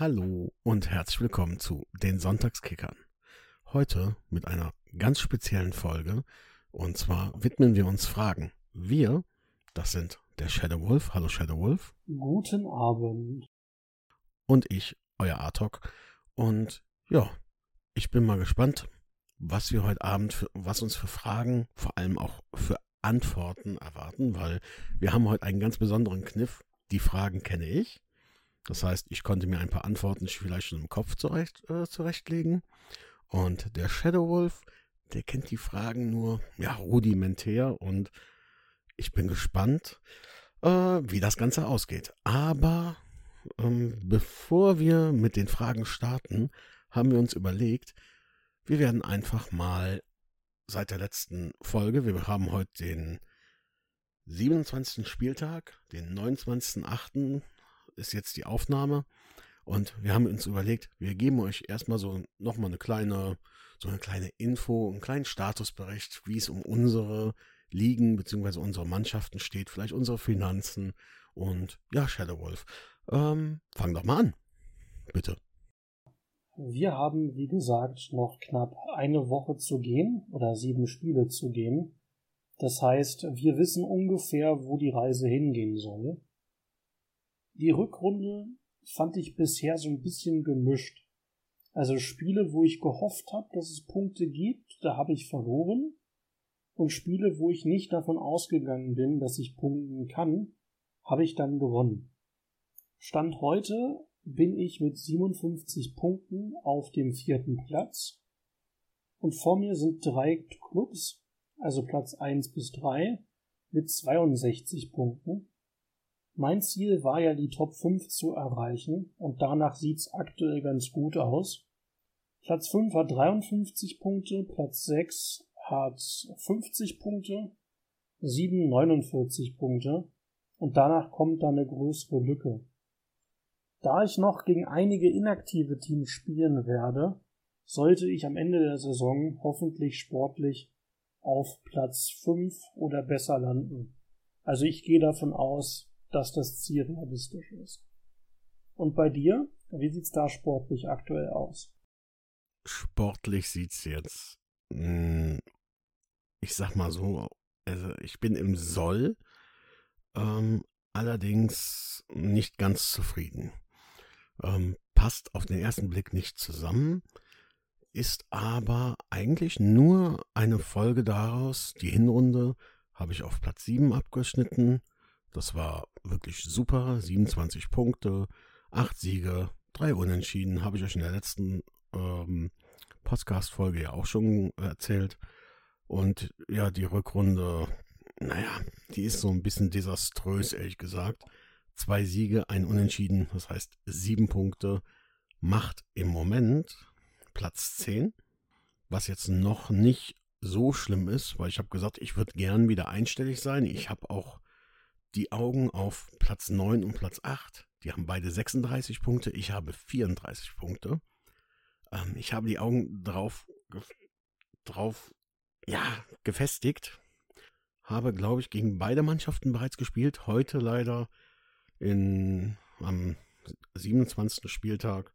Hallo und herzlich willkommen zu den Sonntagskickern. Heute mit einer ganz speziellen Folge und zwar widmen wir uns Fragen. Wir, das sind der Shadow Wolf. Hallo Shadow Wolf. Guten Abend. Und ich, euer Artok. Und ja, ich bin mal gespannt, was wir heute Abend, für, was uns für Fragen, vor allem auch für Antworten erwarten, weil wir haben heute einen ganz besonderen Kniff. Die Fragen kenne ich das heißt, ich konnte mir ein paar Antworten vielleicht schon im Kopf zurecht, äh, zurechtlegen. Und der Shadow Wolf, der kennt die Fragen nur ja, rudimentär und ich bin gespannt, äh, wie das Ganze ausgeht. Aber ähm, bevor wir mit den Fragen starten, haben wir uns überlegt, wir werden einfach mal seit der letzten Folge, wir haben heute den 27. Spieltag, den 29.8 ist jetzt die Aufnahme. Und wir haben uns überlegt, wir geben euch erstmal so nochmal eine kleine, so eine kleine Info, einen kleinen Statusbericht, wie es um unsere Ligen bzw. unsere Mannschaften steht, vielleicht unsere Finanzen und ja, Shadow Wolf. Ähm, fang doch mal an. Bitte. Wir haben, wie gesagt, noch knapp eine Woche zu gehen oder sieben Spiele zu gehen. Das heißt, wir wissen ungefähr, wo die Reise hingehen soll. Die Rückrunde fand ich bisher so ein bisschen gemischt. Also Spiele, wo ich gehofft habe, dass es Punkte gibt, da habe ich verloren. Und Spiele, wo ich nicht davon ausgegangen bin, dass ich punkten kann, habe ich dann gewonnen. Stand heute bin ich mit 57 Punkten auf dem vierten Platz. Und vor mir sind drei Clubs, also Platz 1 bis 3, mit 62 Punkten. Mein Ziel war ja, die Top 5 zu erreichen und danach sieht's aktuell ganz gut aus. Platz 5 hat 53 Punkte, Platz 6 hat 50 Punkte, 7 49 Punkte und danach kommt dann eine größere Lücke. Da ich noch gegen einige inaktive Teams spielen werde, sollte ich am Ende der Saison hoffentlich sportlich auf Platz 5 oder besser landen. Also ich gehe davon aus, dass das Ziel realistisch ist. Und bei dir, wie sieht's da sportlich aktuell aus? Sportlich sieht's jetzt, hm, ich sag mal so, also ich bin im Soll, ähm, allerdings nicht ganz zufrieden. Ähm, passt auf den ersten Blick nicht zusammen, ist aber eigentlich nur eine Folge daraus. Die Hinrunde habe ich auf Platz 7 abgeschnitten das war wirklich super. 27 Punkte, 8 Siege, 3 Unentschieden. Habe ich euch in der letzten ähm, Podcast-Folge ja auch schon erzählt. Und ja, die Rückrunde, naja, die ist so ein bisschen desaströs, ehrlich gesagt. Zwei Siege, ein Unentschieden, das heißt sieben Punkte, macht im Moment Platz 10, was jetzt noch nicht so schlimm ist, weil ich habe gesagt, ich würde gern wieder einstellig sein. Ich habe auch die Augen auf Platz 9 und Platz 8. Die haben beide 36 Punkte, ich habe 34 Punkte. Ähm, ich habe die Augen drauf, drauf ja, gefestigt. Habe, glaube ich, gegen beide Mannschaften bereits gespielt. Heute leider in, am 27. Spieltag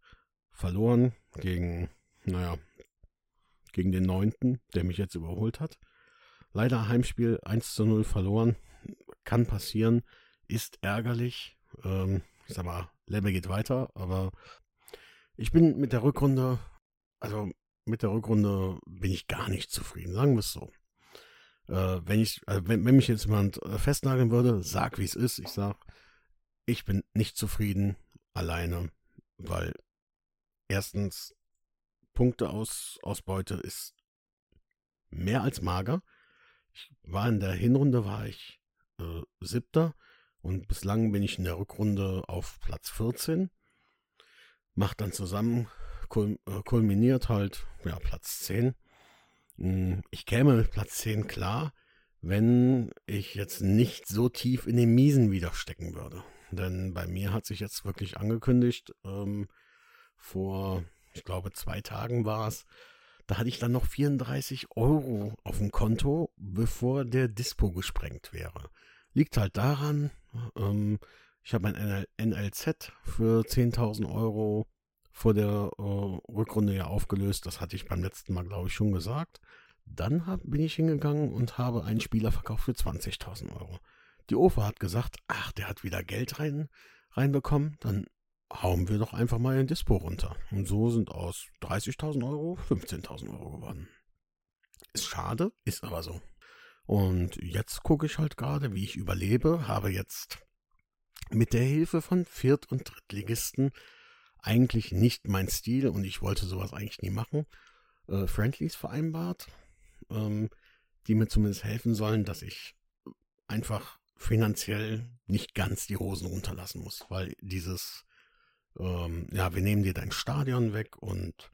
verloren gegen, naja, gegen den 9., der mich jetzt überholt hat. Leider Heimspiel 1 zu 0 verloren kann passieren, ist ärgerlich. Ähm, ich sag mal, Lemme geht weiter, aber ich bin mit der Rückrunde, also mit der Rückrunde bin ich gar nicht zufrieden, sagen wir es so. Äh, wenn ich, also wenn, wenn mich jetzt jemand äh, festnageln würde, sag wie es ist. Ich sag, ich bin nicht zufrieden alleine, weil erstens Punkteausbeute ist mehr als mager. Ich war in der Hinrunde war ich äh, siebter und bislang bin ich in der Rückrunde auf Platz 14. Macht dann zusammen, kul äh, kulminiert halt, ja, Platz 10. Hm, ich käme mit Platz 10 klar, wenn ich jetzt nicht so tief in den Miesen wieder stecken würde. Denn bei mir hat sich jetzt wirklich angekündigt, ähm, vor, ich glaube, zwei Tagen war es, da hatte ich dann noch 34 Euro auf dem Konto, bevor der Dispo gesprengt wäre. Liegt halt daran, ähm, Ich habe mein NLZ für 10.000 Euro vor der äh, Rückrunde ja aufgelöst. Das hatte ich beim letzten Mal, glaube ich, schon gesagt. Dann hab, bin ich hingegangen und habe einen Spieler verkauft für 20.000 Euro. Die OFA hat gesagt, ach, der hat wieder Geld rein, reinbekommen, dann hauen wir doch einfach mal den Dispo runter. Und so sind aus 30.000 Euro 15.000 Euro geworden. Ist schade, ist aber so. Und jetzt gucke ich halt gerade, wie ich überlebe, habe jetzt mit der Hilfe von Viert- und Drittligisten eigentlich nicht mein Stil und ich wollte sowas eigentlich nie machen. Äh, Friendlies vereinbart, ähm, die mir zumindest helfen sollen, dass ich einfach finanziell nicht ganz die Hosen runterlassen muss, weil dieses, ähm, ja, wir nehmen dir dein Stadion weg und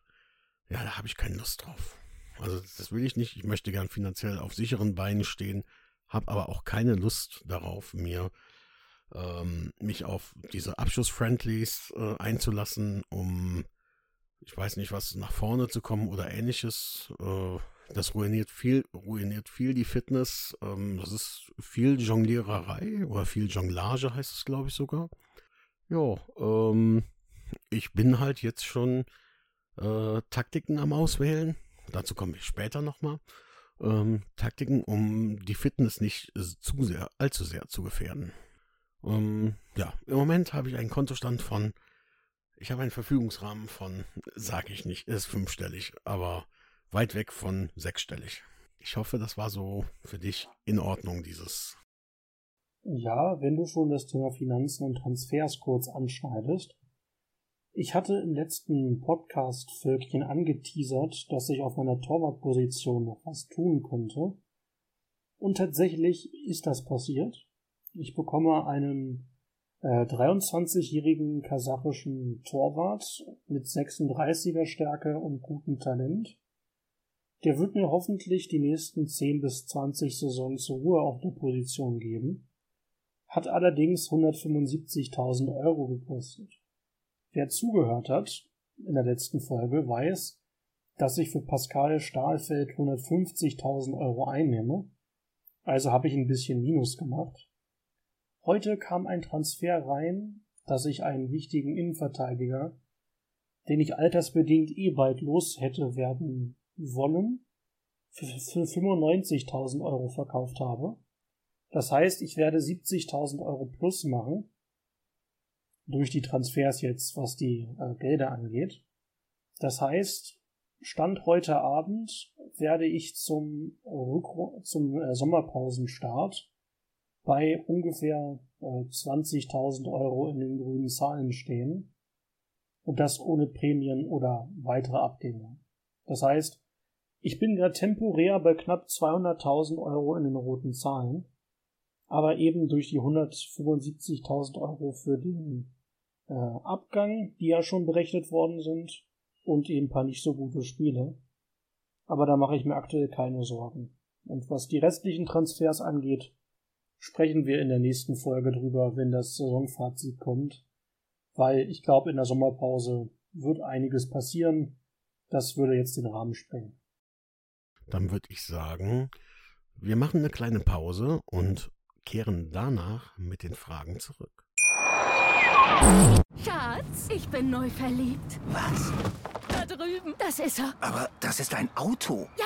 ja, da habe ich keine Lust drauf. Also das will ich nicht. Ich möchte gern finanziell auf sicheren Beinen stehen, habe aber auch keine Lust darauf, mir ähm, mich auf diese Abschuss-Friendlies äh, einzulassen, um ich weiß nicht was nach vorne zu kommen oder ähnliches. Äh, das ruiniert viel, ruiniert viel die Fitness. Ähm, das ist viel Jongliererei oder viel Jonglage heißt es, glaube ich, sogar. Ja, ähm, ich bin halt jetzt schon äh, Taktiken am Auswählen. Dazu komme ich später nochmal. Ähm, Taktiken, um die Fitness nicht zu sehr, allzu sehr zu gefährden. Ähm, ja, im Moment habe ich einen Kontostand von, ich habe einen Verfügungsrahmen von, sage ich nicht, ist fünfstellig, aber weit weg von sechsstellig. Ich hoffe, das war so für dich in Ordnung, dieses. Ja, wenn du schon das Thema Finanzen und Transfers kurz anschneidest. Ich hatte im letzten Podcast-Völkchen angeteasert, dass ich auf meiner Torwartposition noch was tun könnte. Und tatsächlich ist das passiert. Ich bekomme einen äh, 23-jährigen kasachischen Torwart mit 36er Stärke und gutem Talent. Der wird mir hoffentlich die nächsten 10 bis 20 Saisons Ruhe auf der Position geben. Hat allerdings 175.000 Euro gekostet. Wer zugehört hat in der letzten Folge weiß, dass ich für Pascal Stahlfeld 150.000 Euro einnehme. Also habe ich ein bisschen Minus gemacht. Heute kam ein Transfer rein, dass ich einen wichtigen Innenverteidiger, den ich altersbedingt eh bald los hätte werden wollen für, für 95.000 Euro verkauft habe. Das heißt, ich werde 70.000 Euro plus machen durch die Transfers jetzt, was die äh, Gelder angeht. Das heißt, Stand heute Abend werde ich zum, Rück zum äh, Sommerpausenstart bei ungefähr äh, 20.000 Euro in den grünen Zahlen stehen und das ohne Prämien oder weitere Abgänge. Das heißt, ich bin ja temporär bei knapp 200.000 Euro in den roten Zahlen, aber eben durch die 175.000 Euro für den äh, Abgang, die ja schon berechnet worden sind, und eben ein paar nicht so gute Spiele. Aber da mache ich mir aktuell keine Sorgen. Und was die restlichen Transfers angeht, sprechen wir in der nächsten Folge drüber, wenn das Saisonfazit kommt. Weil ich glaube, in der Sommerpause wird einiges passieren. Das würde jetzt den Rahmen sprengen. Dann würde ich sagen, wir machen eine kleine Pause und kehren danach mit den Fragen zurück. Schatz, ich bin neu verliebt. Was? Da drüben. Das ist er. Aber das ist ein Auto. Ja,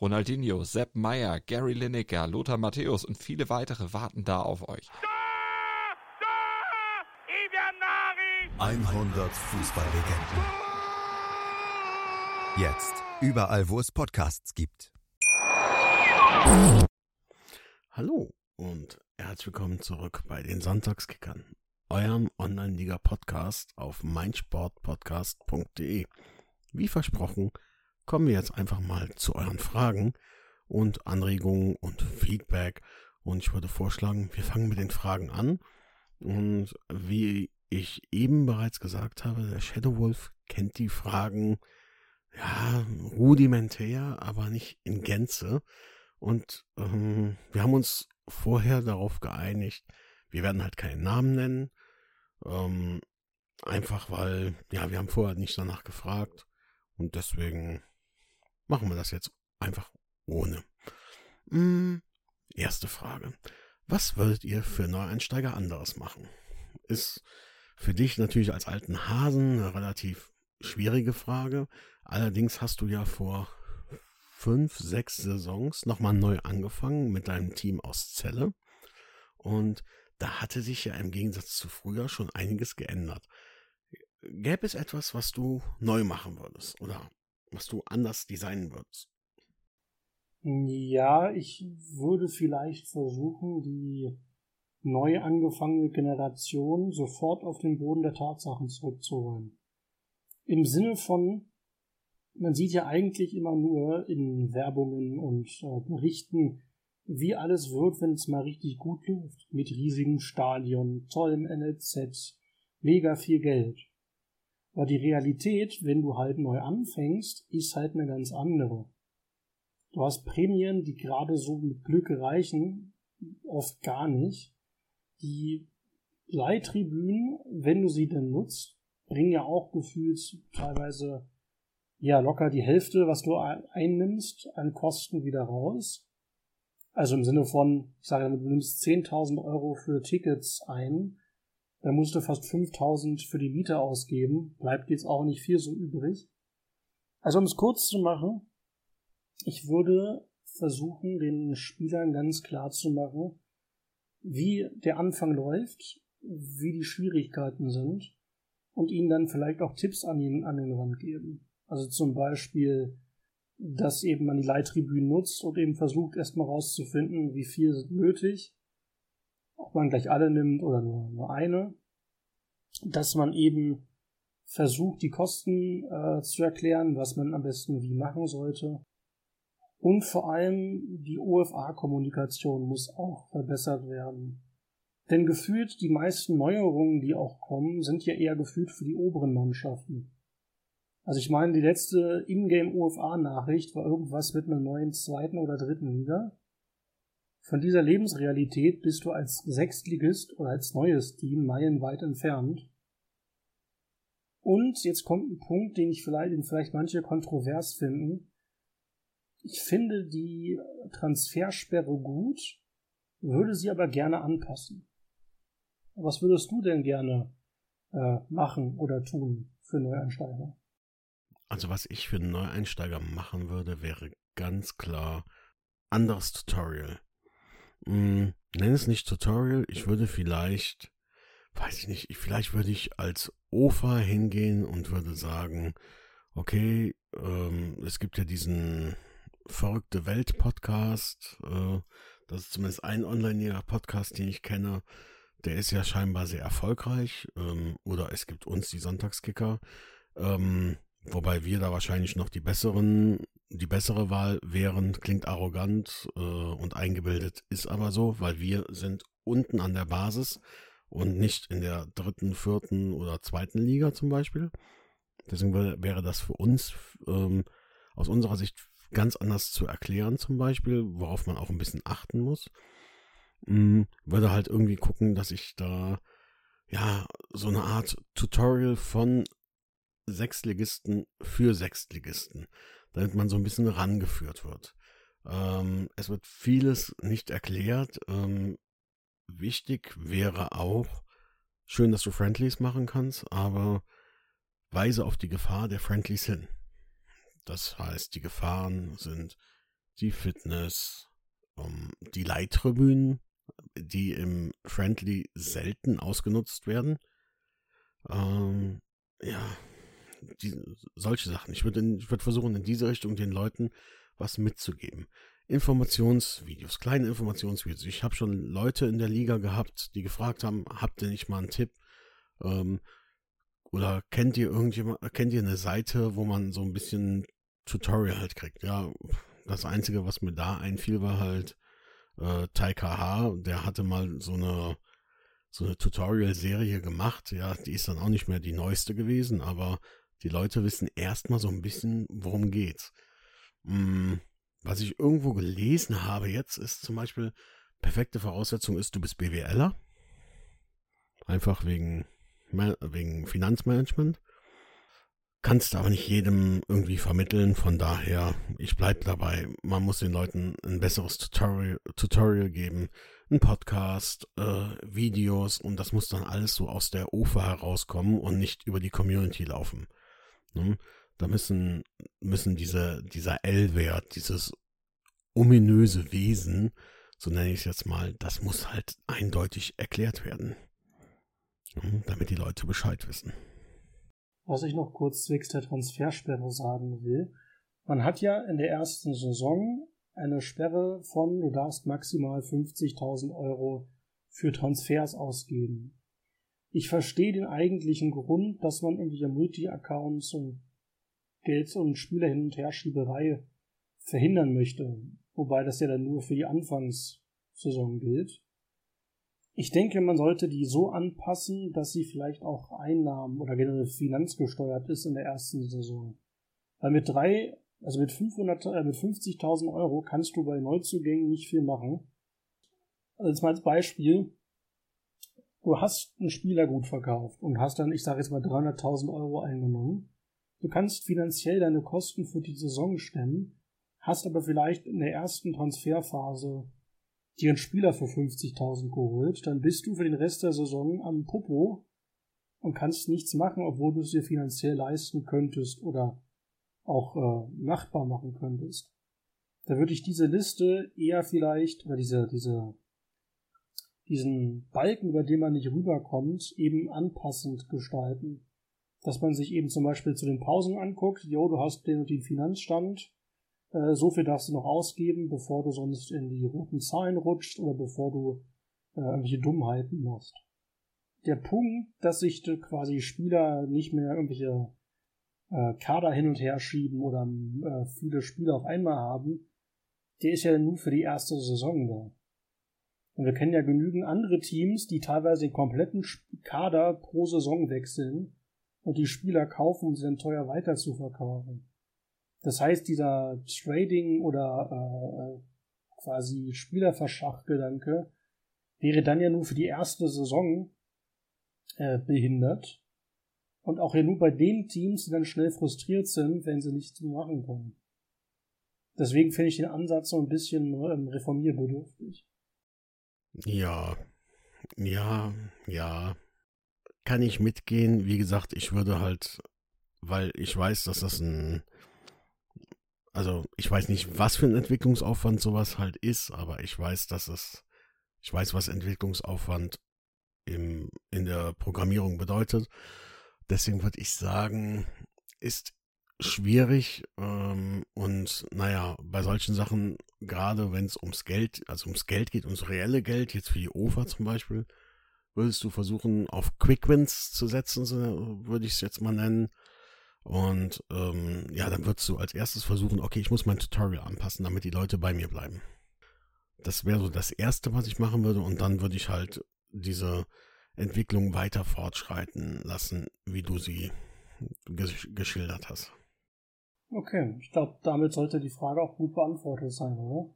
Ronaldinho, Sepp Meyer, Gary Lineker, Lothar Matthäus und viele weitere warten da auf euch. 100 Fußballlegenden. Jetzt überall, wo es Podcasts gibt. Hallo und herzlich willkommen zurück bei den Sonntagskickern eurem Online-Liga-Podcast auf meinsportpodcast.de. Wie versprochen, kommen wir jetzt einfach mal zu euren Fragen und Anregungen und Feedback. Und ich würde vorschlagen, wir fangen mit den Fragen an. Und wie ich eben bereits gesagt habe, der Shadow Wolf kennt die Fragen ja rudimentär, aber nicht in Gänze. Und ähm, wir haben uns vorher darauf geeinigt, wir werden halt keinen Namen nennen. Ähm, einfach weil, ja, wir haben vorher nicht danach gefragt. Und deswegen machen wir das jetzt einfach ohne. Hm, erste Frage. Was würdet ihr für Neueinsteiger anderes machen? Ist für dich natürlich als alten Hasen eine relativ schwierige Frage. Allerdings hast du ja vor fünf, sechs Saisons nochmal neu angefangen mit deinem Team aus Celle. Und da hatte sich ja im Gegensatz zu früher schon einiges geändert. Gäbe es etwas, was du neu machen würdest oder was du anders designen würdest? Ja, ich würde vielleicht versuchen, die neu angefangene Generation sofort auf den Boden der Tatsachen zurückzuholen. Im Sinne von, man sieht ja eigentlich immer nur in Werbungen und äh, Berichten, wie alles wird, wenn es mal richtig gut läuft. Mit riesigen Stadion, tollem NLZ, mega viel Geld. Aber die Realität, wenn du halt neu anfängst, ist halt eine ganz andere. Du hast Prämien, die gerade so mit Glück reichen, oft gar nicht. Die Leihtribünen, wenn du sie denn nutzt, bringen ja auch gefühlt teilweise ja locker die Hälfte, was du einnimmst, an Kosten wieder raus. Also im Sinne von, ich sage du nimmst 10.000 Euro für Tickets ein, dann musst du fast 5.000 für die Miete ausgeben, bleibt jetzt auch nicht viel so übrig. Also um es kurz zu machen, ich würde versuchen, den Spielern ganz klar zu machen, wie der Anfang läuft, wie die Schwierigkeiten sind und ihnen dann vielleicht auch Tipps an den, an den Rand geben. Also zum Beispiel, dass eben man die Leittribünen nutzt und eben versucht erstmal rauszufinden, wie viel sind nötig, ob man gleich alle nimmt oder nur, nur eine, dass man eben versucht, die Kosten äh, zu erklären, was man am besten wie machen sollte und vor allem die OFA-Kommunikation muss auch verbessert werden. Denn gefühlt die meisten Neuerungen, die auch kommen, sind ja eher gefühlt für die oberen Mannschaften. Also ich meine, die letzte Ingame OFA-Nachricht war irgendwas mit einer neuen zweiten oder dritten Liga. Von dieser Lebensrealität bist du als Sechstligist oder als neues Team meilenweit entfernt. Und jetzt kommt ein Punkt, den ich vielleicht, den vielleicht manche kontrovers finden. Ich finde die Transfersperre gut, würde sie aber gerne anpassen. Was würdest du denn gerne äh, machen oder tun für Neueinsteiger? Also was ich für Neueinsteiger machen würde, wäre ganz klar anderes Tutorial. Hm, nenn es nicht Tutorial, ich würde vielleicht, weiß ich nicht, vielleicht würde ich als OFA hingehen und würde sagen, okay, ähm, es gibt ja diesen verrückte Welt Podcast. Äh, das ist zumindest ein Online-Podcast, den ich kenne. Der ist ja scheinbar sehr erfolgreich. Ähm, oder es gibt uns die Sonntagskicker. Ähm, wobei wir da wahrscheinlich noch die besseren, die bessere Wahl wären. Klingt arrogant äh, und eingebildet, ist aber so, weil wir sind unten an der Basis und nicht in der dritten, vierten oder zweiten Liga zum Beispiel. Deswegen wäre das für uns ähm, aus unserer Sicht ganz anders zu erklären, zum Beispiel, worauf man auch ein bisschen achten muss. Hm, würde halt irgendwie gucken, dass ich da ja so eine Art Tutorial von Sechstligisten für Sechstligisten, damit man so ein bisschen rangeführt wird. Ähm, es wird vieles nicht erklärt. Ähm, wichtig wäre auch, schön, dass du Friendlies machen kannst, aber weise auf die Gefahr der Friendlies hin. Das heißt, die Gefahren sind die Fitness, um, ähm, die Leittribünen, die im Friendly selten ausgenutzt werden. Ähm, ja, die, solche Sachen. Ich würde würd versuchen, in diese Richtung den Leuten was mitzugeben. Informationsvideos, kleine Informationsvideos. Ich habe schon Leute in der Liga gehabt, die gefragt haben, habt ihr nicht mal einen Tipp? Ähm, oder kennt ihr irgendjemand, kennt ihr eine Seite, wo man so ein bisschen Tutorial halt kriegt? Ja, das Einzige, was mir da einfiel, war halt äh, TaiKH. Der hatte mal so eine so eine Tutorial-Serie gemacht. Ja, die ist dann auch nicht mehr die neueste gewesen, aber die Leute wissen erstmal so ein bisschen, worum geht's. Hm, was ich irgendwo gelesen habe jetzt, ist zum Beispiel, perfekte Voraussetzung ist, du bist BWLer. Einfach wegen, wegen Finanzmanagement. Kannst aber nicht jedem irgendwie vermitteln, von daher, ich bleibe dabei. Man muss den Leuten ein besseres Tutorial, Tutorial geben, ein Podcast, äh, Videos und das muss dann alles so aus der UFA herauskommen und nicht über die Community laufen. Ne? Da müssen, müssen diese, dieser L-Wert, dieses ominöse Wesen, so nenne ich es jetzt mal, das muss halt eindeutig erklärt werden. Ne? Damit die Leute Bescheid wissen was ich noch kurz zwecks der Transfersperre sagen will. Man hat ja in der ersten Saison eine Sperre von, du darfst maximal 50.000 Euro für Transfers ausgeben. Ich verstehe den eigentlichen Grund, dass man irgendwelche Multi-Accounts und Geld- und Spieler hin und her Schieberei verhindern möchte. Wobei das ja dann nur für die Anfangssaison gilt. Ich denke, man sollte die so anpassen, dass sie vielleicht auch Einnahmen oder generell finanzgesteuert ist in der ersten Saison. Weil mit drei, also mit 500, äh, mit 50.000 Euro kannst du bei Neuzugängen nicht viel machen. Also jetzt mal als Beispiel. Du hast einen Spieler gut verkauft und hast dann, ich sage jetzt mal 300.000 Euro eingenommen. Du kannst finanziell deine Kosten für die Saison stemmen, hast aber vielleicht in der ersten Transferphase dir einen Spieler für 50.000 geholt, dann bist du für den Rest der Saison am Popo und kannst nichts machen, obwohl du es dir finanziell leisten könntest oder auch äh, machbar machen könntest. Da würde ich diese Liste eher vielleicht, oder diese, diese, diesen Balken, über den man nicht rüberkommt, eben anpassend gestalten. Dass man sich eben zum Beispiel zu den Pausen anguckt, jo, du hast den und den Finanzstand, äh, so viel darfst du noch ausgeben, bevor du sonst in die roten Zahlen rutscht oder bevor du äh, irgendwelche Dummheiten machst. Der Punkt, dass sich quasi Spieler nicht mehr irgendwelche äh, Kader hin und her schieben oder viele Spieler auf einmal haben, der ist ja nur für die erste Saison da. Und wir kennen ja genügend andere Teams, die teilweise den kompletten Kader pro Saison wechseln und die Spieler kaufen, um sie dann teuer weiter zu verkaufen. Das heißt, dieser Trading oder äh, quasi Spielerverschachgedanke wäre dann ja nur für die erste Saison äh, behindert. Und auch ja nur bei den Teams, die dann schnell frustriert sind, wenn sie nichts machen können. Deswegen finde ich den Ansatz so ein bisschen ähm, reformierbedürftig. Ja, ja, ja. Kann ich mitgehen. Wie gesagt, ich würde halt, weil ich weiß, dass das ein also ich weiß nicht, was für ein Entwicklungsaufwand sowas halt ist, aber ich weiß, dass es, ich weiß, was Entwicklungsaufwand im, in der Programmierung bedeutet. Deswegen würde ich sagen, ist schwierig ähm, und naja, bei solchen Sachen, gerade wenn es ums Geld, also ums Geld geht, ums reelle Geld, jetzt für die OFA zum Beispiel, würdest du versuchen, auf Quick Wins zu setzen, so würde ich es jetzt mal nennen. Und ähm, ja, dann würdest du als erstes versuchen, okay, ich muss mein Tutorial anpassen, damit die Leute bei mir bleiben. Das wäre so das Erste, was ich machen würde. Und dann würde ich halt diese Entwicklung weiter fortschreiten lassen, wie du sie gesch geschildert hast. Okay, ich glaube, damit sollte die Frage auch gut beantwortet sein, oder?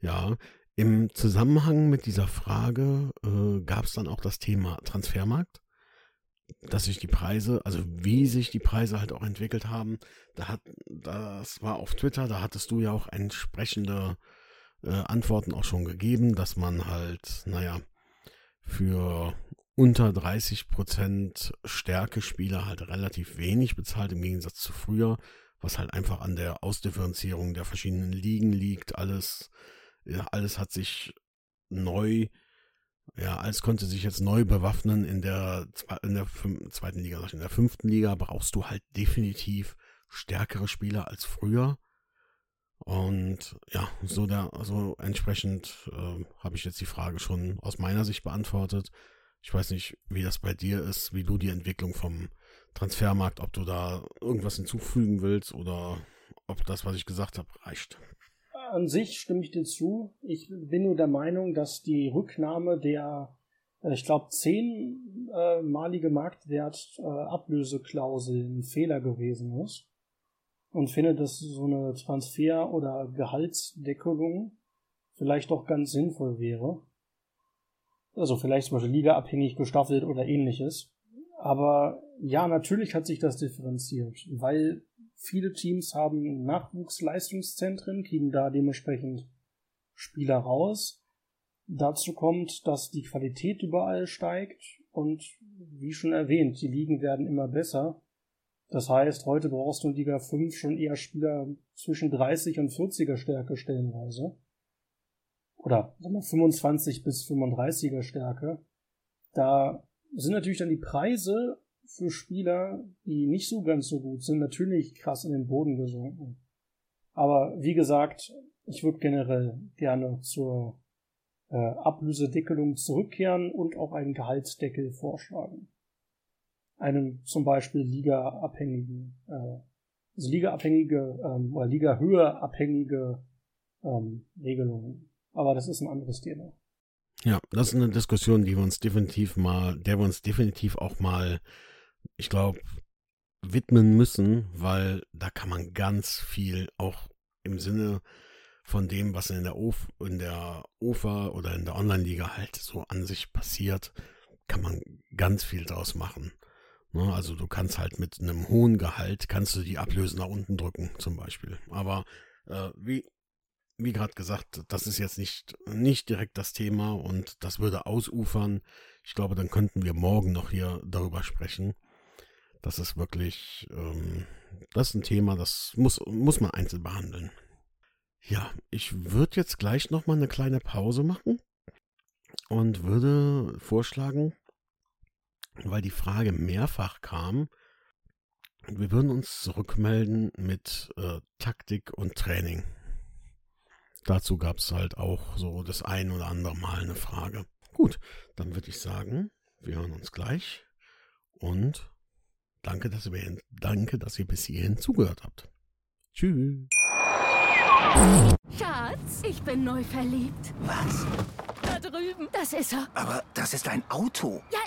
Ja, im Zusammenhang mit dieser Frage äh, gab es dann auch das Thema Transfermarkt dass sich die Preise, also wie sich die Preise halt auch entwickelt haben, da hat, das war auf Twitter, da hattest du ja auch entsprechende äh, Antworten auch schon gegeben, dass man halt, naja, für unter 30 Prozent Stärke-Spieler halt relativ wenig bezahlt im Gegensatz zu früher, was halt einfach an der Ausdifferenzierung der verschiedenen Ligen liegt. Alles, ja, alles hat sich neu ja, alles konnte sich jetzt neu bewaffnen. In der, in der zweiten Liga, in der fünften Liga brauchst du halt definitiv stärkere Spieler als früher. Und ja, so der, so entsprechend äh, habe ich jetzt die Frage schon aus meiner Sicht beantwortet. Ich weiß nicht, wie das bei dir ist, wie du die Entwicklung vom Transfermarkt, ob du da irgendwas hinzufügen willst oder ob das, was ich gesagt habe, reicht an sich stimme ich dir zu. Ich bin nur der Meinung, dass die Rücknahme der äh, ich glaube, zehnmalige äh, Ablöseklausel ein Fehler gewesen ist. Und finde, dass so eine Transfer- oder Gehaltsdeckelung vielleicht doch ganz sinnvoll wäre. Also vielleicht zum Beispiel ligaabhängig gestaffelt oder ähnliches. Aber ja, natürlich hat sich das differenziert, weil viele Teams haben Nachwuchsleistungszentren, kriegen da dementsprechend Spieler raus. Dazu kommt, dass die Qualität überall steigt und wie schon erwähnt, die Ligen werden immer besser. Das heißt, heute brauchst du in Liga 5 schon eher Spieler zwischen 30 und 40er Stärke stellenweise. Oder sagen wir 25 bis 35er Stärke. Da sind natürlich dann die Preise für Spieler, die nicht so ganz so gut sind, natürlich krass in den Boden gesunken. Aber wie gesagt, ich würde generell gerne zur äh, Ablösedeckelung zurückkehren und auch einen Gehaltsdeckel vorschlagen. Einen zum Beispiel ligaabhängigen, äh, also ligaabhängige ähm, oder Ligahöhe abhängige ähm, Regelungen. Aber das ist ein anderes Thema. Ja, das ist eine Diskussion, die wir uns definitiv mal, der wir uns definitiv auch mal, ich glaube, widmen müssen, weil da kann man ganz viel auch im Sinne von dem, was in der, Of in der OFA oder in der Online-Liga halt so an sich passiert, kann man ganz viel draus machen. Ne? Also du kannst halt mit einem hohen Gehalt, kannst du die Ablöse nach unten drücken zum Beispiel. Aber äh, wie, wie gerade gesagt, das ist jetzt nicht, nicht direkt das Thema und das würde ausufern. Ich glaube, dann könnten wir morgen noch hier darüber sprechen. Das ist wirklich, ähm, das ist ein Thema, das muss, muss man einzeln behandeln. Ja, ich würde jetzt gleich nochmal eine kleine Pause machen und würde vorschlagen, weil die Frage mehrfach kam, wir würden uns zurückmelden mit äh, Taktik und Training. Dazu gab es halt auch so das ein oder andere Mal eine Frage. Gut, dann würde ich sagen, wir hören uns gleich und danke, dass ihr, danke, dass ihr bis hierhin zugehört habt. Tschüss. Schatz, ich bin neu verliebt. Was? Da drüben. Das ist er. Aber das ist ein Auto. Ja,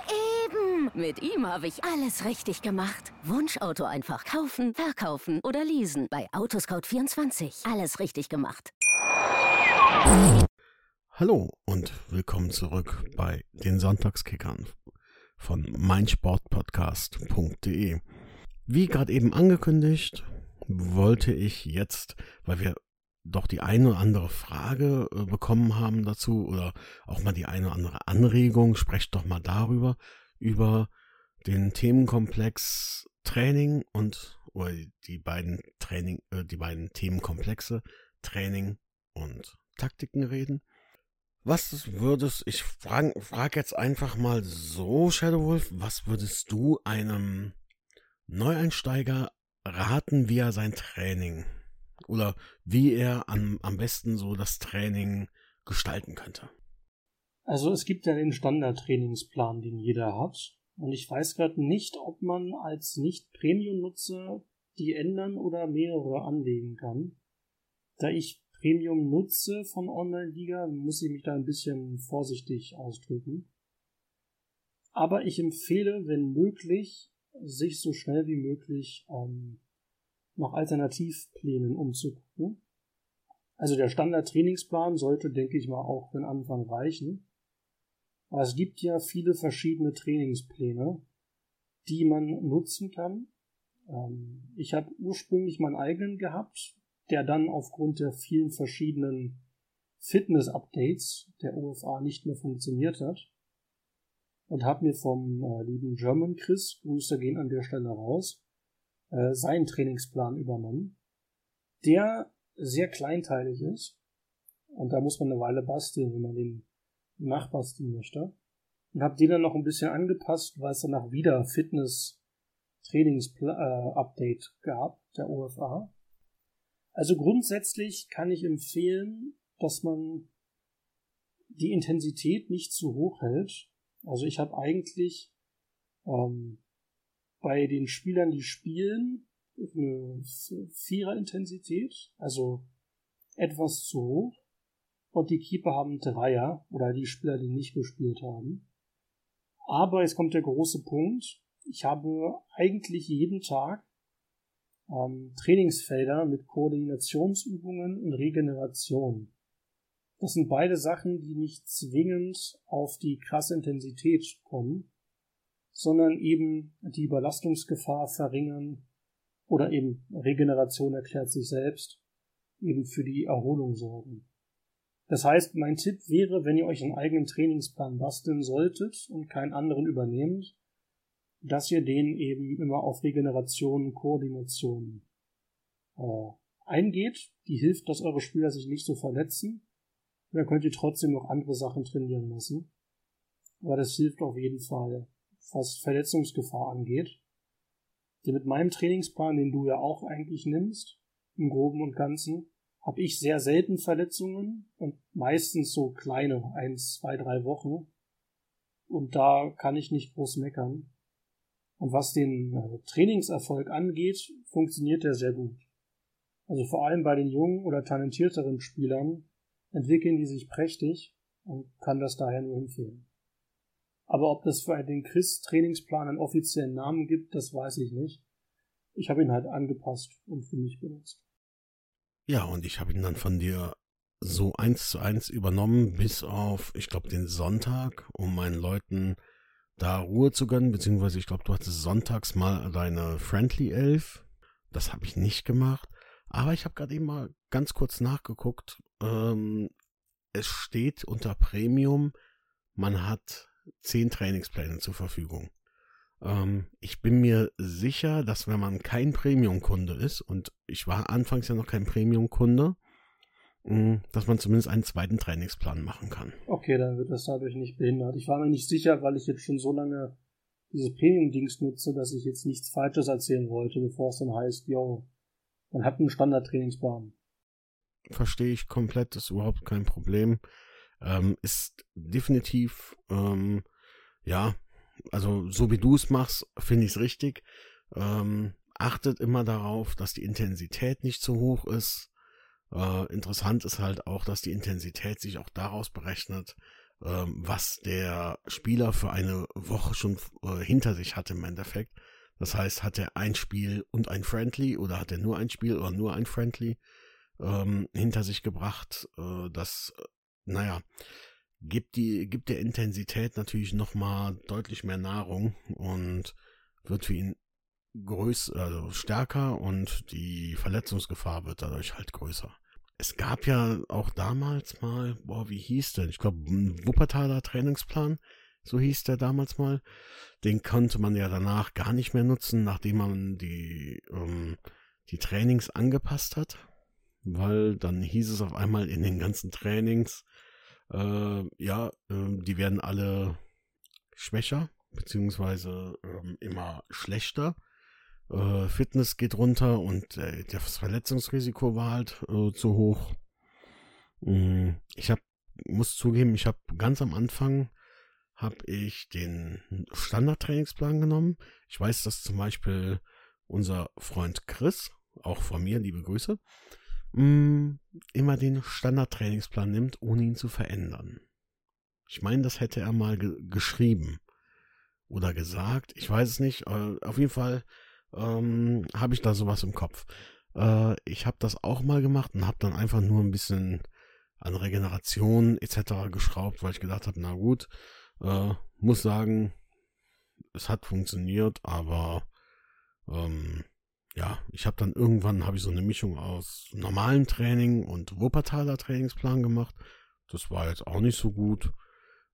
eben. Mit ihm habe ich alles richtig gemacht. Wunschauto einfach kaufen, verkaufen oder leasen. Bei Autoscout24. Alles richtig gemacht. Hallo und willkommen zurück bei den Sonntagskickern von meinsportpodcast.de. Wie gerade eben angekündigt, wollte ich jetzt, weil wir doch die eine oder andere Frage äh, bekommen haben dazu oder auch mal die eine oder andere Anregung, sprecht doch mal darüber, über den Themenkomplex Training und oder die beiden Training, äh, die beiden Themenkomplexe Training und Taktiken reden. Was würdest, ich frage frag jetzt einfach mal so, Shadow Wolf, was würdest du einem Neueinsteiger raten, wie er sein Training oder wie er am, am besten so das Training gestalten könnte? Also es gibt ja den Standardtrainingsplan, den jeder hat. Und ich weiß gerade nicht, ob man als Nicht-Premium-Nutzer die ändern oder mehrere anlegen kann. Da ich Premium nutze von Online-Liga, muss ich mich da ein bisschen vorsichtig ausdrücken. Aber ich empfehle, wenn möglich, sich so schnell wie möglich ähm, nach Alternativplänen umzugucken. Also der Standard-Trainingsplan sollte, denke ich mal, auch für den Anfang reichen. Aber es gibt ja viele verschiedene Trainingspläne, die man nutzen kann. Ähm, ich habe ursprünglich meinen eigenen gehabt, der dann aufgrund der vielen verschiedenen Fitness-Updates der OFA nicht mehr funktioniert hat. Und habe mir vom äh, lieben German Chris, Grüße gehen an der Stelle raus, äh, seinen Trainingsplan übernommen, der sehr kleinteilig ist. Und da muss man eine Weile basteln, wenn man den nachbasteln möchte. Und habe den dann noch ein bisschen angepasst, weil es danach wieder Fitness-Trainings-Update äh, gab, der OFA. Also grundsätzlich kann ich empfehlen, dass man die Intensität nicht zu hoch hält. Also ich habe eigentlich ähm, bei den Spielern, die spielen, eine Vierer-Intensität, also etwas zu hoch. Und die Keeper haben Dreier oder die Spieler, die nicht gespielt haben. Aber jetzt kommt der große Punkt. Ich habe eigentlich jeden Tag ähm, Trainingsfelder mit Koordinationsübungen und Regeneration. Das sind beide Sachen, die nicht zwingend auf die krasse Intensität kommen, sondern eben die Überlastungsgefahr verringern oder eben Regeneration erklärt sich selbst, eben für die Erholung sorgen. Das heißt, mein Tipp wäre, wenn ihr euch einen eigenen Trainingsplan basteln solltet und keinen anderen übernehmt, dass ihr den eben immer auf Regeneration, Koordination äh, eingeht. Die hilft, dass eure Spieler sich nicht so verletzen. Und dann könnt ihr trotzdem noch andere Sachen trainieren lassen. Aber das hilft auf jeden Fall, was Verletzungsgefahr angeht. Denn mit meinem Trainingsplan, den du ja auch eigentlich nimmst, im Groben und Ganzen, habe ich sehr selten Verletzungen und meistens so kleine, eins, zwei, drei Wochen. Und da kann ich nicht groß meckern. Und was den äh, Trainingserfolg angeht, funktioniert der sehr gut. Also vor allem bei den jungen oder talentierteren Spielern entwickeln die sich prächtig und kann das daher nur empfehlen. Aber ob das für den Chris-Trainingsplan einen offiziellen Namen gibt, das weiß ich nicht. Ich habe ihn halt angepasst und für mich benutzt. Ja, und ich habe ihn dann von dir so eins zu eins übernommen, bis auf, ich glaube, den Sonntag, um meinen Leuten da Ruhe zu gönnen, beziehungsweise ich glaube, du hattest sonntags mal deine Friendly Elf. Das habe ich nicht gemacht. Aber ich habe gerade eben mal ganz kurz nachgeguckt. Ähm, es steht unter Premium, man hat zehn Trainingspläne zur Verfügung. Ähm, ich bin mir sicher, dass wenn man kein Premium-Kunde ist, und ich war anfangs ja noch kein Premium-Kunde, dass man zumindest einen zweiten Trainingsplan machen kann. Okay, dann wird das dadurch nicht behindert. Ich war mir nicht sicher, weil ich jetzt schon so lange dieses Premium-Dings nutze, dass ich jetzt nichts Falsches erzählen wollte, bevor es dann heißt, yo, man hat einen Standard-Trainingsplan. Verstehe ich komplett, ist überhaupt kein Problem. Ähm, ist definitiv, ähm, ja, also so wie du es machst, finde ich es richtig. Ähm, achtet immer darauf, dass die Intensität nicht zu hoch ist. Äh, interessant ist halt auch, dass die Intensität sich auch daraus berechnet, ähm, was der Spieler für eine Woche schon äh, hinter sich hat im Endeffekt. Das heißt, hat er ein Spiel und ein Friendly oder hat er nur ein Spiel oder nur ein Friendly ähm, hinter sich gebracht. Äh, das, äh, naja, gibt die, gibt der Intensität natürlich nochmal deutlich mehr Nahrung und wird für ihn größer, also stärker und die Verletzungsgefahr wird dadurch halt größer. Es gab ja auch damals mal, boah, wie hieß denn? Ich glaube, ein Wuppertaler Trainingsplan, so hieß der damals mal. Den konnte man ja danach gar nicht mehr nutzen, nachdem man die, ähm, die Trainings angepasst hat. Weil dann hieß es auf einmal in den ganzen Trainings, äh, ja, äh, die werden alle schwächer, beziehungsweise äh, immer schlechter. Äh, Fitness geht runter und äh, das Verletzungsrisiko war halt äh, zu hoch. Mm, ich habe, muss zugeben, ich habe ganz am Anfang habe ich den Standardtrainingsplan genommen. Ich weiß, dass zum Beispiel unser Freund Chris, auch von mir, liebe Grüße, mh, immer den Standardtrainingsplan nimmt, ohne ihn zu verändern. Ich meine, das hätte er mal ge geschrieben oder gesagt. Ich weiß es nicht. Auf jeden Fall ähm, habe ich da sowas im Kopf. Äh, ich habe das auch mal gemacht und habe dann einfach nur ein bisschen an Regeneration etc. geschraubt, weil ich gedacht habe, na gut, äh, muss sagen, es hat funktioniert, aber ähm, ja, ich habe dann irgendwann habe ich so eine Mischung aus normalem Training und Wuppertaler Trainingsplan gemacht. Das war jetzt auch nicht so gut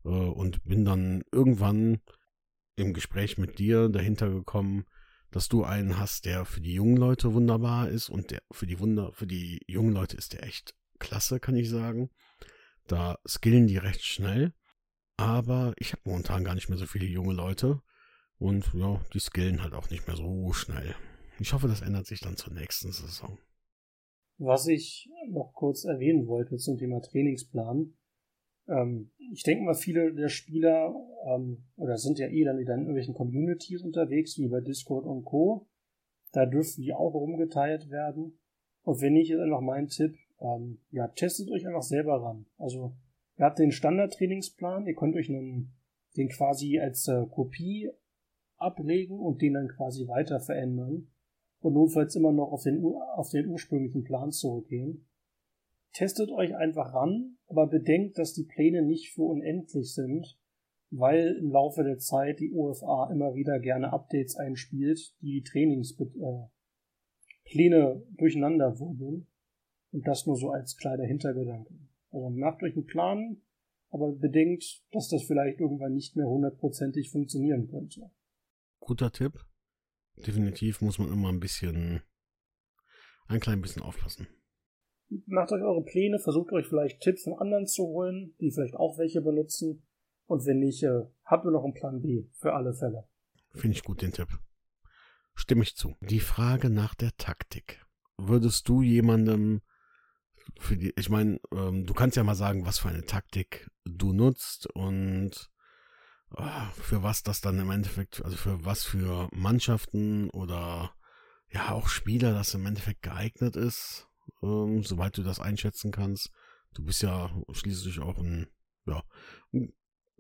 äh, und bin dann irgendwann im Gespräch mit dir dahinter gekommen, dass du einen hast, der für die jungen Leute wunderbar ist und der für die Wunder für die jungen Leute ist der echt klasse, kann ich sagen. Da skillen die recht schnell, aber ich habe momentan gar nicht mehr so viele junge Leute und ja, die skillen halt auch nicht mehr so schnell. Ich hoffe, das ändert sich dann zur nächsten Saison. Was ich noch kurz erwähnen wollte zum Thema Trainingsplan. Ähm, ich denke mal, viele der Spieler ähm, oder sind ja eh dann wieder in irgendwelchen Communities unterwegs, wie bei Discord und Co. Da dürfen die auch rumgeteilt werden. Und wenn nicht, ist einfach mein Tipp, ähm, ja, testet euch einfach selber ran. Also, ihr habt den Standardtrainingsplan, ihr könnt euch einen den quasi als äh, Kopie ablegen und den dann quasi weiter verändern und notfalls immer noch auf den, auf den ursprünglichen Plan zurückgehen. Testet euch einfach ran, aber bedenkt, dass die Pläne nicht für unendlich sind, weil im Laufe der Zeit die UFA immer wieder gerne Updates einspielt, die die Trainingspläne äh, durcheinander wirbeln. Und das nur so als kleiner Hintergedanke. Also macht euch einen Plan, aber bedenkt, dass das vielleicht irgendwann nicht mehr hundertprozentig funktionieren könnte. Guter Tipp. Definitiv muss man immer ein bisschen, ein klein bisschen aufpassen. Macht euch eure Pläne, versucht euch vielleicht Tipps von anderen zu holen, die vielleicht auch welche benutzen. Und wenn nicht, äh, habt ihr noch einen Plan B für alle Fälle. Finde ich gut, den Tipp. Stimme ich zu. Die Frage nach der Taktik. Würdest du jemandem für die, ich meine, ähm, du kannst ja mal sagen, was für eine Taktik du nutzt und äh, für was das dann im Endeffekt, also für was für Mannschaften oder ja auch Spieler das im Endeffekt geeignet ist, ähm, soweit du das einschätzen kannst. Du bist ja schließlich auch ein, ja, ein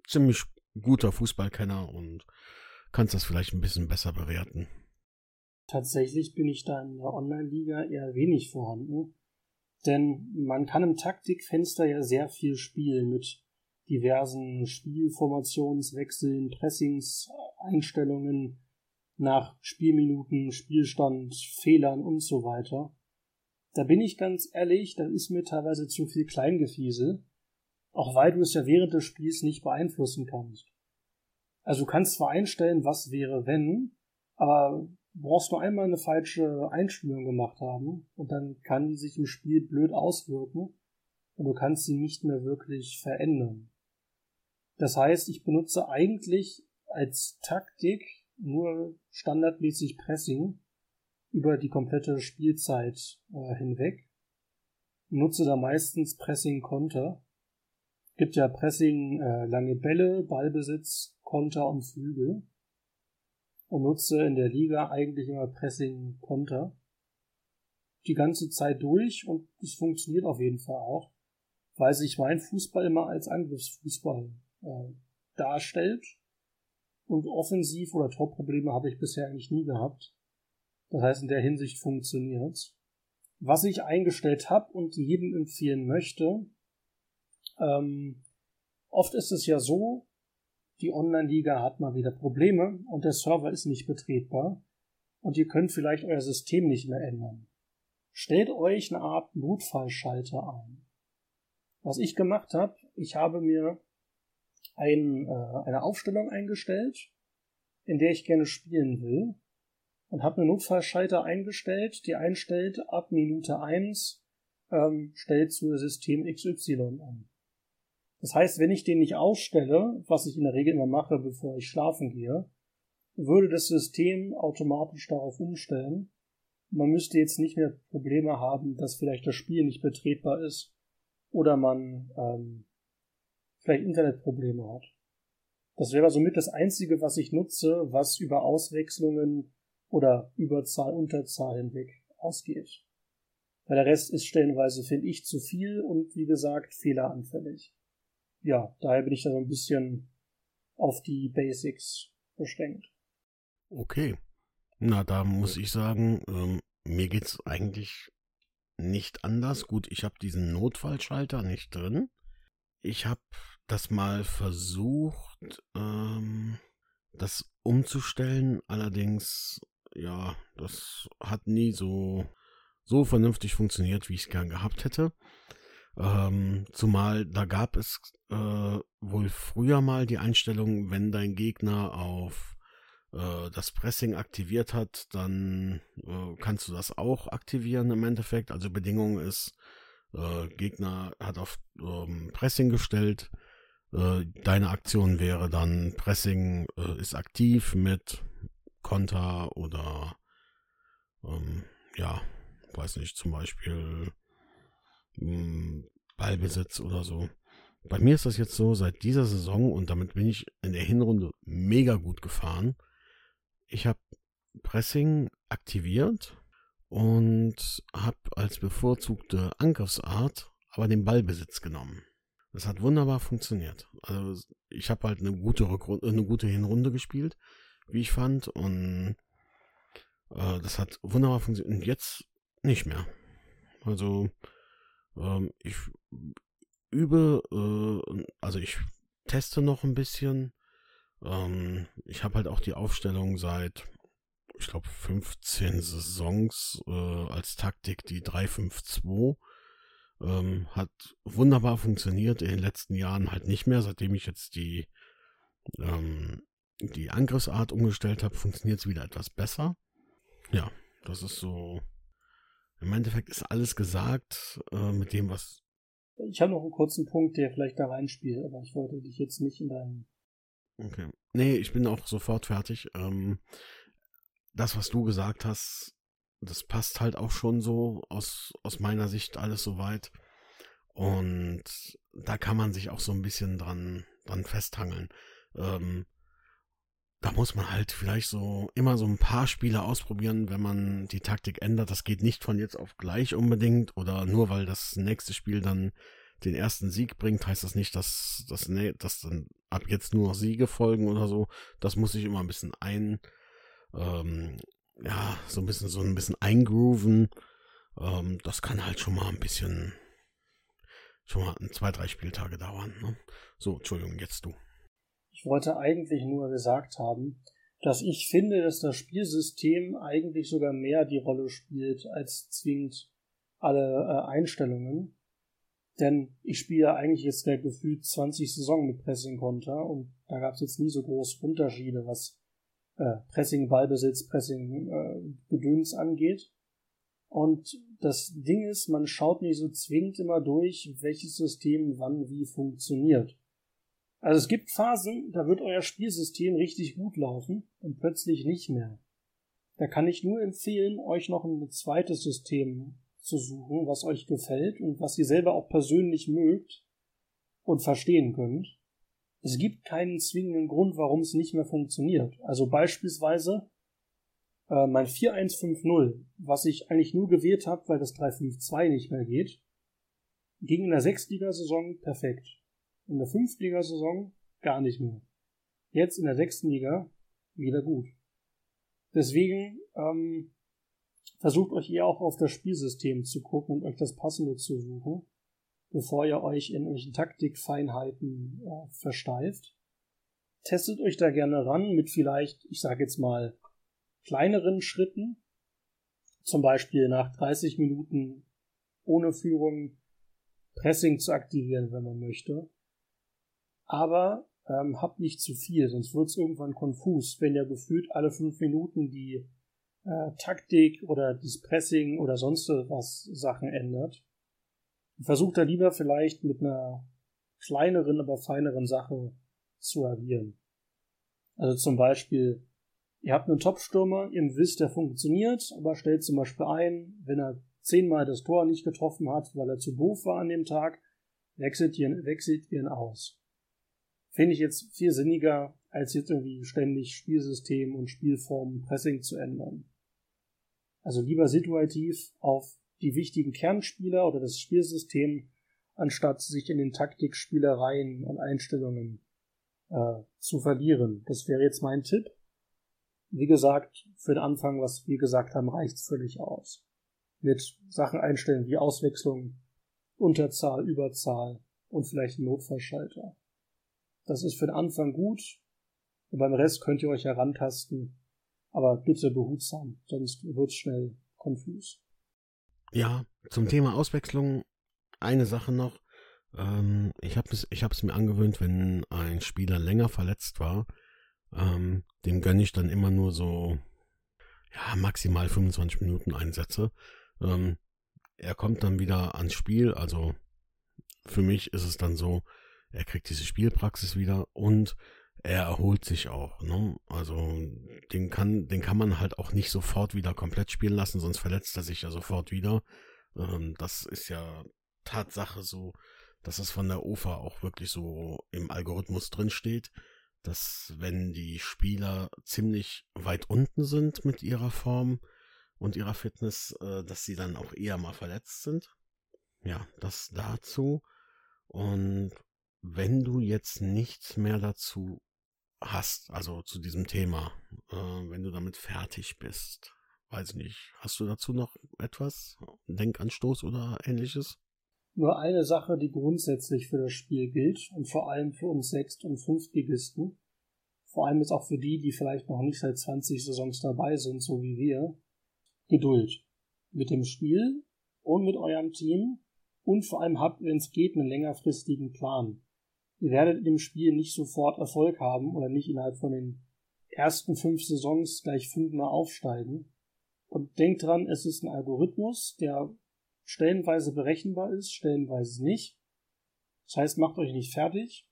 ziemlich guter Fußballkenner und kannst das vielleicht ein bisschen besser bewerten. Tatsächlich bin ich da in der Online-Liga eher wenig vorhanden. Denn man kann im Taktikfenster ja sehr viel spielen mit diversen Spielformationswechseln, Pressingseinstellungen nach Spielminuten, Spielstand, Fehlern und so weiter. Da bin ich ganz ehrlich, da ist mir teilweise zu viel Kleingefiesel, auch weil du es ja während des Spiels nicht beeinflussen kannst. Also du kannst zwar einstellen, was wäre wenn, aber brauchst nur einmal eine falsche Einstellung gemacht haben und dann kann die sich im Spiel blöd auswirken und du kannst sie nicht mehr wirklich verändern. Das heißt, ich benutze eigentlich als Taktik nur standardmäßig Pressing über die komplette Spielzeit äh, hinweg. Nutze da meistens Pressing-Konter. Gibt ja Pressing äh, lange Bälle, Ballbesitz, Konter und Flügel und nutze in der Liga eigentlich immer Pressing Konter. Die ganze Zeit durch und es funktioniert auf jeden Fall auch, weil sich mein Fußball immer als Angriffsfußball äh, darstellt. Und Offensiv- oder Top-Probleme habe ich bisher eigentlich nie gehabt. Das heißt, in der Hinsicht funktioniert Was ich eingestellt habe und jedem empfehlen möchte, ähm, oft ist es ja so, die Online-Liga hat mal wieder Probleme und der Server ist nicht betretbar und ihr könnt vielleicht euer System nicht mehr ändern. Stellt euch eine Art Notfallschalter ein. Was ich gemacht habe, ich habe mir ein, äh, eine Aufstellung eingestellt, in der ich gerne spielen will und habe einen Notfallschalter eingestellt, die einstellt ab Minute 1 ähm, stellt zu System XY an. Das heißt, wenn ich den nicht ausstelle, was ich in der Regel immer mache, bevor ich schlafen gehe, würde das System automatisch darauf umstellen. Man müsste jetzt nicht mehr Probleme haben, dass vielleicht das Spiel nicht betretbar ist oder man ähm, vielleicht Internetprobleme hat. Das wäre somit das Einzige, was ich nutze, was über Auswechslungen oder Überzahl, Unterzahl hinweg ausgeht. Weil der Rest ist stellenweise, finde ich, zu viel und wie gesagt, fehleranfällig ja, daher bin ich da so ein bisschen auf die Basics beschränkt. Okay. Na, da muss ich sagen, ähm, mir geht's eigentlich nicht anders. Gut, ich habe diesen Notfallschalter nicht drin. Ich habe das mal versucht, ähm, das umzustellen. Allerdings, ja, das hat nie so, so vernünftig funktioniert, wie ich es gern gehabt hätte. Ähm, zumal da gab es äh, wohl früher mal die Einstellung, wenn dein Gegner auf äh, das Pressing aktiviert hat, dann äh, kannst du das auch aktivieren im Endeffekt. Also Bedingung ist, äh, Gegner hat auf ähm, Pressing gestellt. Äh, deine Aktion wäre dann Pressing äh, ist aktiv mit Konter oder ähm, ja, weiß nicht, zum Beispiel hm, Ballbesitz oder so. Bei mir ist das jetzt so seit dieser Saison und damit bin ich in der Hinrunde mega gut gefahren. Ich habe Pressing aktiviert und habe als bevorzugte Angriffsart aber den Ballbesitz genommen. Das hat wunderbar funktioniert. Also ich habe halt eine gute Rückrunde, eine gute Hinrunde gespielt, wie ich fand. Und äh, das hat wunderbar funktioniert. Und jetzt nicht mehr. Also ähm, ich übe, äh, also ich teste noch ein bisschen. Ähm, ich habe halt auch die Aufstellung seit, ich glaube, 15 Saisons äh, als Taktik, die 352. Ähm, hat wunderbar funktioniert, in den letzten Jahren halt nicht mehr, seitdem ich jetzt die, ähm, die Angriffsart umgestellt habe, funktioniert es wieder etwas besser. Ja, das ist so. Im Endeffekt ist alles gesagt äh, mit dem, was. Ich habe noch einen kurzen Punkt, der vielleicht da reinspielt, aber ich wollte dich jetzt nicht in deinen. Okay. Nee, ich bin auch sofort fertig. Ähm, das, was du gesagt hast, das passt halt auch schon so aus, aus meiner Sicht alles soweit. Und da kann man sich auch so ein bisschen dran, dran festhangeln. Ähm, da muss man halt vielleicht so immer so ein paar Spiele ausprobieren, wenn man die Taktik ändert. Das geht nicht von jetzt auf gleich unbedingt oder nur weil das nächste Spiel dann den ersten Sieg bringt, heißt das nicht, dass, dass, dass dann ab jetzt nur noch Siege folgen oder so. Das muss ich immer ein bisschen ein, ähm, ja, so ein bisschen, so ein bisschen eingrooven. Ähm, das kann halt schon mal ein bisschen, schon mal zwei, drei Spieltage dauern. Ne? So, Entschuldigung, jetzt du. Ich wollte eigentlich nur gesagt haben, dass ich finde, dass das Spielsystem eigentlich sogar mehr die Rolle spielt als zwingend alle äh, Einstellungen. Denn ich spiele eigentlich jetzt der gefühlt 20 Saison mit Pressing Konter und da gab es jetzt nie so große Unterschiede, was äh, Pressing Ballbesitz, Pressing äh, Gedöns angeht. Und das Ding ist, man schaut nicht so zwingend immer durch, welches System wann wie funktioniert. Also es gibt Phasen, da wird euer Spielsystem richtig gut laufen und plötzlich nicht mehr. Da kann ich nur empfehlen, euch noch ein zweites System zu suchen, was euch gefällt und was ihr selber auch persönlich mögt und verstehen könnt es gibt keinen zwingenden Grund, warum es nicht mehr funktioniert. Also beispielsweise äh, mein 4150, was ich eigentlich nur gewählt habe, weil das 352 nicht mehr geht, ging in der Sechstligasaison perfekt. In der Fünftligasaison gar nicht mehr. Jetzt in der sechsten Liga wieder gut. Deswegen ähm, versucht euch eher auch auf das Spielsystem zu gucken und euch das Passende zu suchen bevor ihr euch in irgendwelchen Taktikfeinheiten äh, versteift. Testet euch da gerne ran mit vielleicht, ich sage jetzt mal, kleineren Schritten. Zum Beispiel nach 30 Minuten ohne Führung Pressing zu aktivieren, wenn man möchte. Aber ähm, habt nicht zu viel, sonst wird es irgendwann konfus, wenn ihr gefühlt alle fünf Minuten die äh, Taktik oder das Pressing oder sonst was Sachen ändert. Versucht da lieber vielleicht mit einer kleineren, aber feineren Sache zu agieren. Also zum Beispiel, ihr habt einen Top-Stürmer, ihr wisst, der funktioniert, aber stellt zum Beispiel ein, wenn er zehnmal das Tor nicht getroffen hat, weil er zu doof war an dem Tag, wechselt ihr, wechselt ihr ihn aus. Finde ich jetzt viel sinniger, als jetzt irgendwie ständig Spielsystem und Spielform Pressing zu ändern. Also lieber situativ auf die wichtigen Kernspieler oder das Spielsystem, anstatt sich in den Taktikspielereien und Einstellungen äh, zu verlieren. Das wäre jetzt mein Tipp. Wie gesagt, für den Anfang, was wir gesagt haben, reicht völlig aus. Mit Sachen einstellen wie Auswechslung, Unterzahl, Überzahl und vielleicht Notfallschalter. Das ist für den Anfang gut. Und beim Rest könnt ihr euch herantasten. Aber bitte behutsam, sonst wird's schnell konfus. Ja, zum Thema Auswechslung eine Sache noch. Ähm, ich habe es ich mir angewöhnt, wenn ein Spieler länger verletzt war, ähm, dem gönne ich dann immer nur so ja, maximal 25 Minuten Einsätze. Ähm, er kommt dann wieder ans Spiel, also für mich ist es dann so, er kriegt diese Spielpraxis wieder und er erholt sich auch. Ne? Also den kann, den kann man halt auch nicht sofort wieder komplett spielen lassen, sonst verletzt er sich ja sofort wieder. Ähm, das ist ja Tatsache so, dass es von der OFA auch wirklich so im Algorithmus drin steht, dass wenn die Spieler ziemlich weit unten sind mit ihrer Form und ihrer Fitness, äh, dass sie dann auch eher mal verletzt sind. Ja, das dazu. Und wenn du jetzt nichts mehr dazu hast, also zu diesem Thema, äh, wenn du damit fertig bist, weiß nicht, hast du dazu noch etwas? Denkanstoß oder ähnliches? Nur eine Sache, die grundsätzlich für das Spiel gilt und vor allem für uns Sechst- und Fünftligisten, vor allem jetzt auch für die, die vielleicht noch nicht seit 20 Saisons dabei sind, so wie wir, Geduld. Mit dem Spiel und mit eurem Team und vor allem habt, wenn es geht, einen längerfristigen Plan. Ihr werdet in dem Spiel nicht sofort Erfolg haben oder nicht innerhalb von den ersten fünf Saisons gleich fünfmal aufsteigen. Und denkt dran, es ist ein Algorithmus, der stellenweise berechenbar ist, stellenweise nicht. Das heißt, macht euch nicht fertig,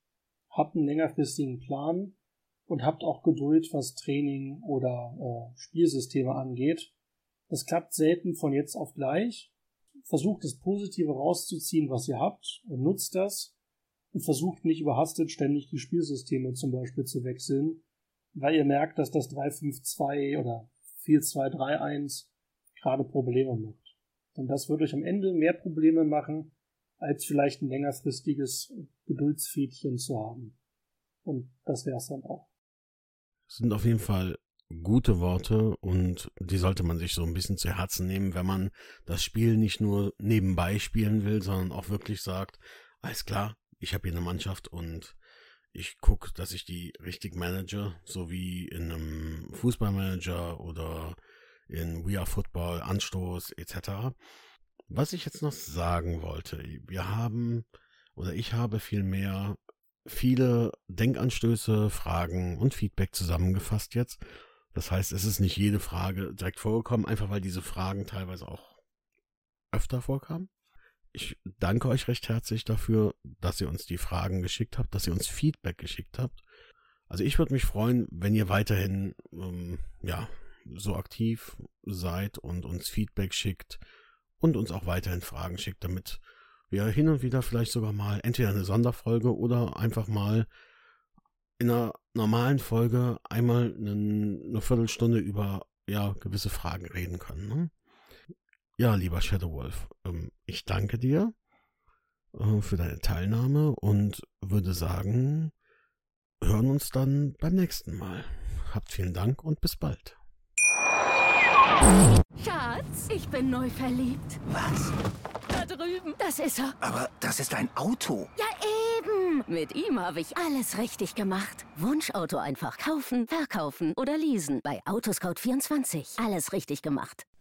habt einen längerfristigen Plan und habt auch Geduld, was Training oder äh, Spielsysteme angeht. Das klappt selten von jetzt auf gleich. Versucht das Positive rauszuziehen, was ihr habt und nutzt das und versucht nicht überhastet ständig die Spielsysteme zum Beispiel zu wechseln, weil ihr merkt, dass das 3-5-2 oder 4-2-3-1 gerade Probleme macht. Denn das wird euch am Ende mehr Probleme machen, als vielleicht ein längerfristiges Geduldsfädchen zu haben. Und das wäre es dann auch. Das sind auf jeden Fall gute Worte und die sollte man sich so ein bisschen zu Herzen nehmen, wenn man das Spiel nicht nur nebenbei spielen will, sondern auch wirklich sagt, alles klar, ich habe hier eine Mannschaft und ich gucke, dass ich die richtig manage, so wie in einem Fußballmanager oder in We Are Football, Anstoß etc. Was ich jetzt noch sagen wollte, wir haben oder ich habe vielmehr viele Denkanstöße, Fragen und Feedback zusammengefasst jetzt. Das heißt, es ist nicht jede Frage direkt vorgekommen, einfach weil diese Fragen teilweise auch öfter vorkamen. Ich danke euch recht herzlich dafür, dass ihr uns die Fragen geschickt habt, dass ihr uns Feedback geschickt habt. Also ich würde mich freuen, wenn ihr weiterhin ähm, ja so aktiv seid und uns Feedback schickt und uns auch weiterhin Fragen schickt, damit wir hin und wieder vielleicht sogar mal entweder eine Sonderfolge oder einfach mal in einer normalen Folge einmal eine, eine Viertelstunde über ja gewisse Fragen reden können. Ne? Ja, lieber Shadow Wolf, ähm, ich danke dir äh, für deine Teilnahme und würde sagen, hören uns dann beim nächsten Mal. Habt vielen Dank und bis bald. Schatz, ich bin neu verliebt. Was? Da drüben. Das ist er. Aber das ist ein Auto. Ja, eben. Mit ihm habe ich alles richtig gemacht. Wunschauto einfach kaufen, verkaufen oder leasen. Bei Autoscout24. Alles richtig gemacht.